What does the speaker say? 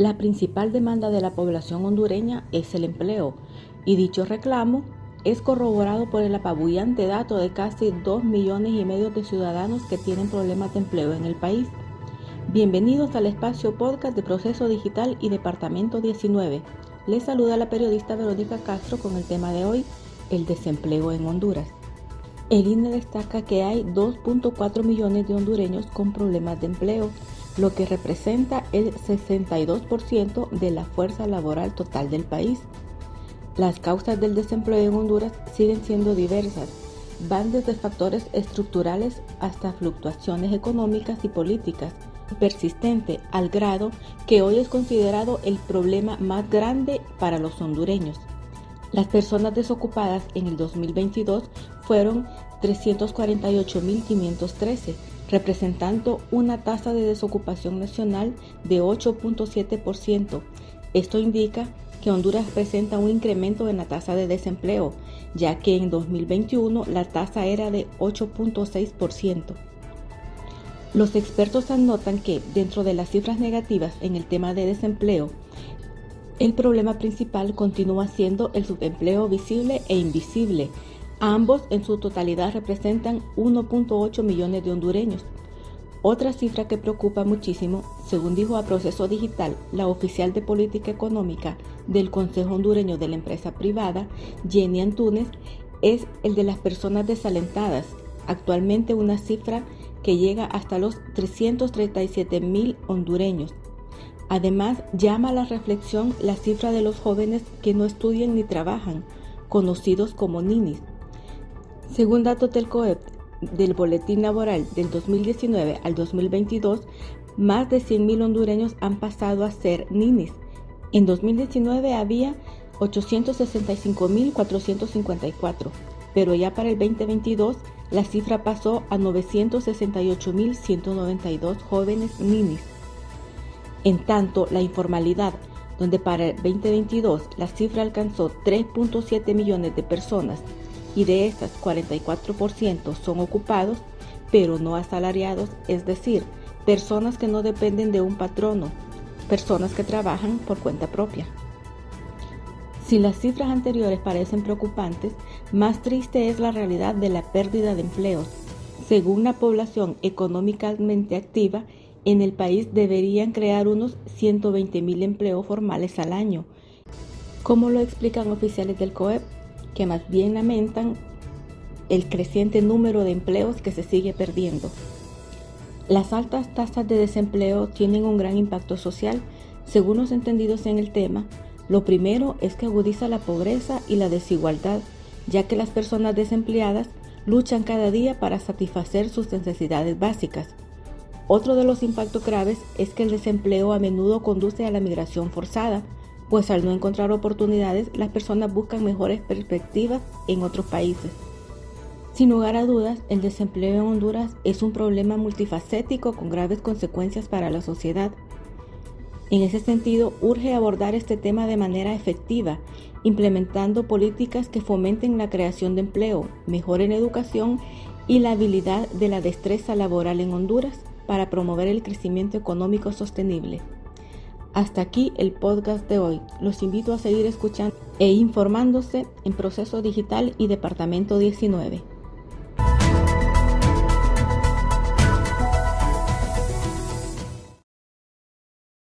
La principal demanda de la población hondureña es el empleo y dicho reclamo es corroborado por el apabullante dato de casi 2 millones y medio de ciudadanos que tienen problemas de empleo en el país. Bienvenidos al espacio podcast de Proceso Digital y Departamento 19. Les saluda la periodista Verónica Castro con el tema de hoy, el desempleo en Honduras. El INE destaca que hay 2.4 millones de hondureños con problemas de empleo lo que representa el 62% de la fuerza laboral total del país. Las causas del desempleo en Honduras siguen siendo diversas, van desde factores estructurales hasta fluctuaciones económicas y políticas, persistente al grado que hoy es considerado el problema más grande para los hondureños. Las personas desocupadas en el 2022 fueron 348.513, representando una tasa de desocupación nacional de 8.7%. Esto indica que Honduras presenta un incremento en la tasa de desempleo, ya que en 2021 la tasa era de 8.6%. Los expertos anotan que dentro de las cifras negativas en el tema de desempleo, el problema principal continúa siendo el subempleo visible e invisible, Ambos en su totalidad representan 1.8 millones de hondureños. Otra cifra que preocupa muchísimo, según dijo a Proceso Digital la oficial de política económica del Consejo Hondureño de la Empresa Privada, Jenny Antunes, es el de las personas desalentadas, actualmente una cifra que llega hasta los 337 mil hondureños. Además, llama a la reflexión la cifra de los jóvenes que no estudian ni trabajan, conocidos como ninis, según datos del COEP del Boletín Laboral del 2019 al 2022, más de 100.000 hondureños han pasado a ser ninis. En 2019 había 865.454, pero ya para el 2022 la cifra pasó a 968.192 jóvenes ninis. En tanto, la informalidad, donde para el 2022 la cifra alcanzó 3.7 millones de personas, y de estas 44% son ocupados, pero no asalariados, es decir, personas que no dependen de un patrono, personas que trabajan por cuenta propia. Si las cifras anteriores parecen preocupantes, más triste es la realidad de la pérdida de empleos. Según la población económicamente activa, en el país deberían crear unos 120 mil empleos formales al año. como lo explican oficiales del COEP? que más bien lamentan el creciente número de empleos que se sigue perdiendo. Las altas tasas de desempleo tienen un gran impacto social. Según los entendidos en el tema, lo primero es que agudiza la pobreza y la desigualdad, ya que las personas desempleadas luchan cada día para satisfacer sus necesidades básicas. Otro de los impactos graves es que el desempleo a menudo conduce a la migración forzada, pues al no encontrar oportunidades, las personas buscan mejores perspectivas en otros países. Sin lugar a dudas, el desempleo en Honduras es un problema multifacético con graves consecuencias para la sociedad. En ese sentido, urge abordar este tema de manera efectiva, implementando políticas que fomenten la creación de empleo, mejoren educación y la habilidad de la destreza laboral en Honduras para promover el crecimiento económico sostenible. Hasta aquí el podcast de hoy. Los invito a seguir escuchando e informándose en Proceso Digital y Departamento 19.